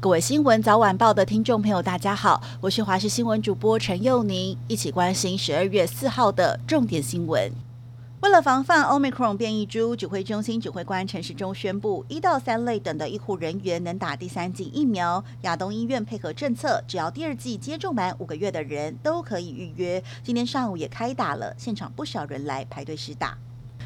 各位新闻早晚报的听众朋友，大家好，我是华视新闻主播陈佑宁，一起关心十二月四号的重点新闻。为了防范 Omicron 变异株，指挥中心指挥官陈时中宣布，一到三类等的医护人员能打第三剂疫苗。亚东医院配合政策，只要第二剂接种满五个月的人都可以预约。今天上午也开打了，现场不少人来排队施打。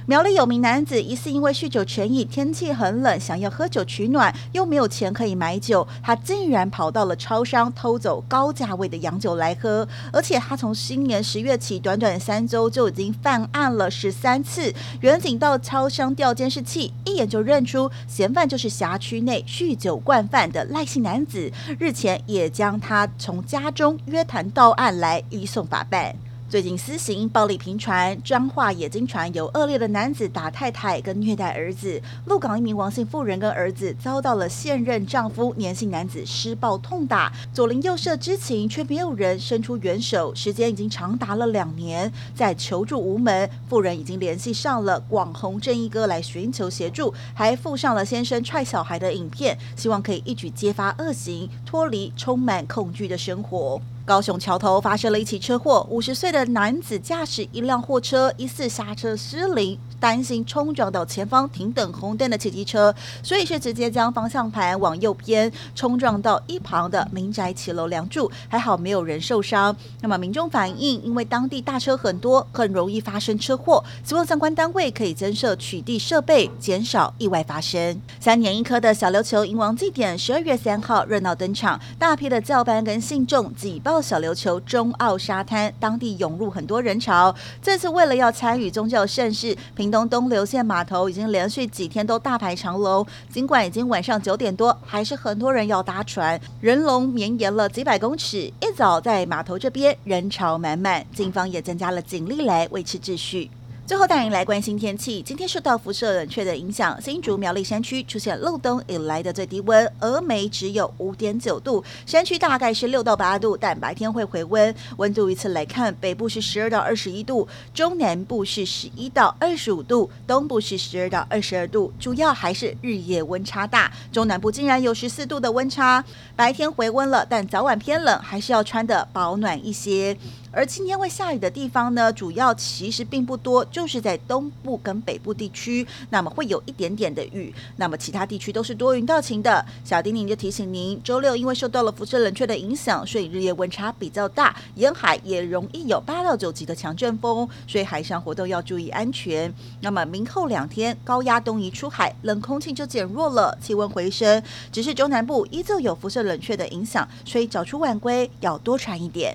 苗栗有名男子疑似因为酗酒成瘾，天气很冷，想要喝酒取暖，又没有钱可以买酒，他竟然跑到了超商偷走高价位的洋酒来喝，而且他从新年十月起，短短三周就已经犯案了十三次。远警到超商调监视器，一眼就认出嫌犯就是辖区内酗酒惯犯的赖姓男子，日前也将他从家中约谈到案来移送法办。最近私刑暴力频传，彰化也经传有恶劣的男子打太太跟虐待儿子。鹿港一名王姓妇人跟儿子遭到了现任丈夫年姓男子施暴痛打，左邻右舍知情却没有人伸出援手，时间已经长达了两年，在求助无门。妇人已经联系上了广弘正义哥来寻求协助，还附上了先生踹小孩的影片，希望可以一举揭发恶行，脱离充满恐惧的生活。高雄桥头发生了一起车祸，五十岁的男子驾驶一辆货车，疑似刹车失灵。担心冲撞到前方停等红灯的汽机车，所以是直接将方向盘往右边，冲撞到一旁的民宅骑楼梁柱，还好没有人受伤。那么民众反映，因为当地大车很多，很容易发生车祸，希望相关单位可以增设取缔设备，减少意外发生。三年一科的小琉球迎王祭典，十二月三号热闹登场，大批的教班跟信众挤爆到小琉球中澳沙滩，当地涌入很多人潮。这次为了要参与宗教盛事，平东东流线码头已经连续几天都大排长龙，尽管已经晚上九点多，还是很多人要搭船，人龙绵延了几百公尺。一早在码头这边人潮满满，警方也增加了警力来维持秩序。最后带您来关心天气。今天受到辐射冷却的影响，新竹苗栗山区出现漏冬以来的最低温，峨眉只有五点九度，山区大概是六到八度，但白天会回温。温度依次来看，北部是十二到二十一度，中南部是十一到二十五度，东部是十二到二十二度，主要还是日夜温差大。中南部竟然有十四度的温差，白天回温了，但早晚偏冷，还是要穿得保暖一些。而今天会下雨的地方呢，主要其实并不多，就是在东部跟北部地区，那么会有一点点的雨。那么其他地区都是多云到晴的。小叮咛就提醒您，周六因为受到了辐射冷却的影响，所以日夜温差比较大，沿海也容易有八到九级的强阵风，所以海上活动要注意安全。那么明后两天高压东移出海，冷空气就减弱了，气温回升。只是中南部依旧有辐射冷却的影响，所以早出晚归要多穿一点。